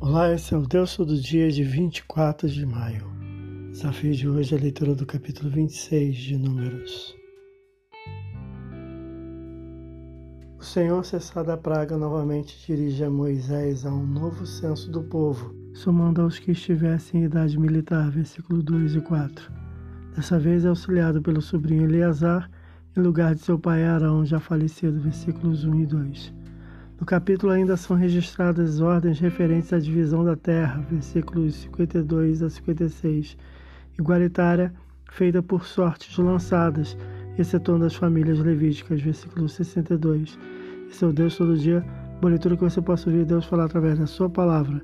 Olá, esse é o Deus Todo Dia de 24 de maio. Desafio de hoje é a leitura do capítulo 26 de Números. O Senhor, cessada a praga, novamente dirige a Moisés a um novo censo do povo, somando aos que estivessem em idade militar, versículo 2 e 4. Dessa vez é auxiliado pelo sobrinho Eleazar, em lugar de seu pai Arão, já falecido, versículos 1 e 2. No capítulo ainda são registradas ordens referentes à divisão da terra, versículos 52 a 56, igualitária, feita por sortes lançadas, excetuando as famílias levíticas, versículo 62. Esse é o Deus todo dia, leitura que você possa ouvir Deus falar através da sua palavra.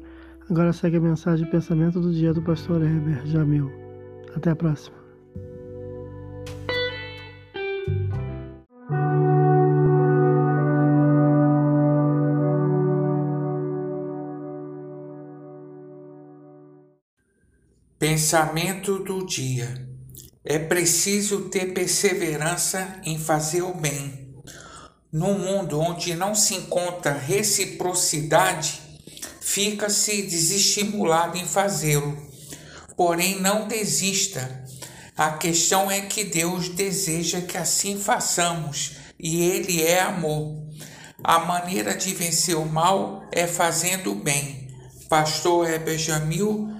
Agora segue a mensagem de pensamento do dia do pastor Heber Jamil. Até a próxima. Pensamento do dia. É preciso ter perseverança em fazer o bem. Num mundo onde não se encontra reciprocidade, fica-se desestimulado em fazê-lo. Porém, não desista. A questão é que Deus deseja que assim façamos, e Ele é amor. A maneira de vencer o mal é fazendo o bem. Pastor Heber Jamil